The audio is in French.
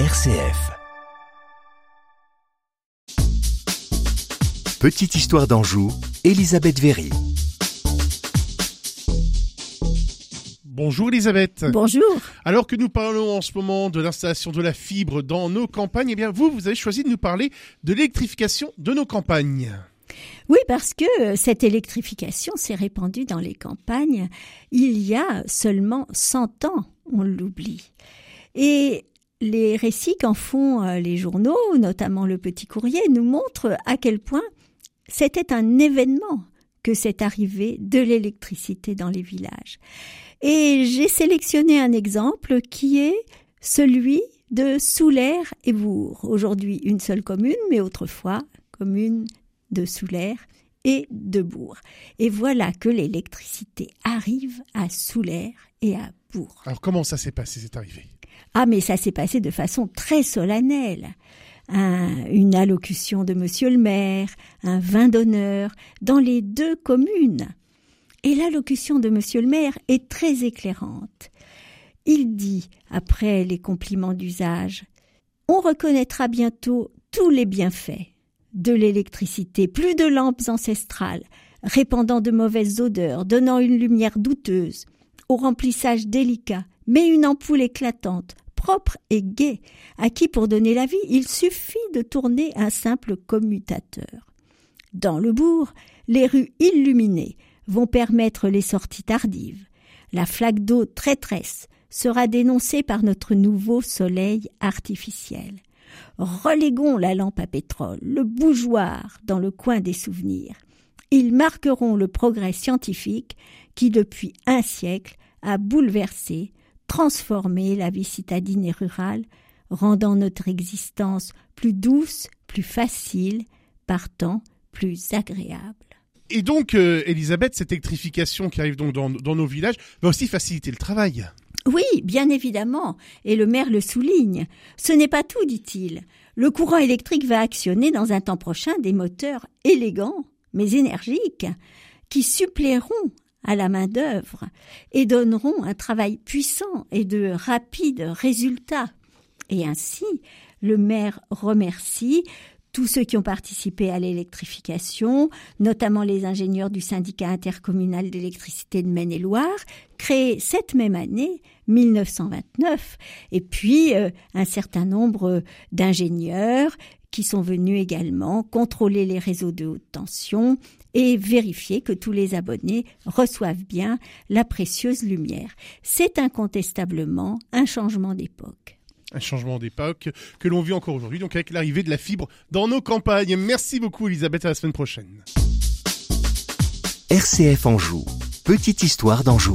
RCF. Petite histoire d'Anjou, Elisabeth Véry. Bonjour Elisabeth. Bonjour. Alors que nous parlons en ce moment de l'installation de la fibre dans nos campagnes, eh bien vous, vous avez choisi de nous parler de l'électrification de nos campagnes. Oui, parce que cette électrification s'est répandue dans les campagnes il y a seulement 100 ans, on l'oublie. Et les récits qu'en font euh, les journaux, notamment le Petit Courrier, nous montrent à quel point c'était un événement que cette arrivée de l'électricité dans les villages. Et j'ai sélectionné un exemple qui est celui de Soulaire et Bourg. Aujourd'hui une seule commune, mais autrefois commune de Soulaire et de Bourg. Et voilà que l'électricité arrive à Soulaire et à Bourg. Alors comment ça s'est passé cette arrivée? Ah mais ça s'est passé de façon très solennelle. Un, une allocution de monsieur le maire, un vin d'honneur dans les deux communes. Et l'allocution de monsieur le maire est très éclairante. Il dit, après les compliments d'usage, on reconnaîtra bientôt tous les bienfaits de l'électricité, plus de lampes ancestrales, répandant de mauvaises odeurs, donnant une lumière douteuse, au remplissage délicat, mais une ampoule éclatante, propre et gaie, à qui pour donner la vie il suffit de tourner un simple commutateur. Dans le bourg, les rues illuminées vont permettre les sorties tardives. La flaque d'eau traîtresse sera dénoncée par notre nouveau soleil artificiel. Reléguons la lampe à pétrole, le bougeoir dans le coin des souvenirs. Ils marqueront le progrès scientifique qui, depuis un siècle, a bouleversé, transformé la vie citadine et rurale, rendant notre existence plus douce, plus facile, partant plus agréable. Et donc, euh, Elisabeth, cette électrification qui arrive donc dans, dans nos villages va aussi faciliter le travail. Oui, bien évidemment, et le maire le souligne. Ce n'est pas tout, dit-il. Le courant électrique va actionner dans un temps prochain des moteurs élégants, mais énergiques, qui suppléeront à la main-d'œuvre et donneront un travail puissant et de rapides résultats. Et ainsi, le maire remercie tous ceux qui ont participé à l'électrification, notamment les ingénieurs du syndicat intercommunal d'électricité de Maine-et-Loire, créé cette même année, 1929, et puis euh, un certain nombre d'ingénieurs qui sont venus également contrôler les réseaux de haute tension et vérifier que tous les abonnés reçoivent bien la précieuse lumière. C'est incontestablement un changement d'époque un changement d'époque que l'on vit encore aujourd'hui, donc avec l'arrivée de la fibre dans nos campagnes. Merci beaucoup Elisabeth, à la semaine prochaine. RCF Anjou, petite histoire d'Anjou.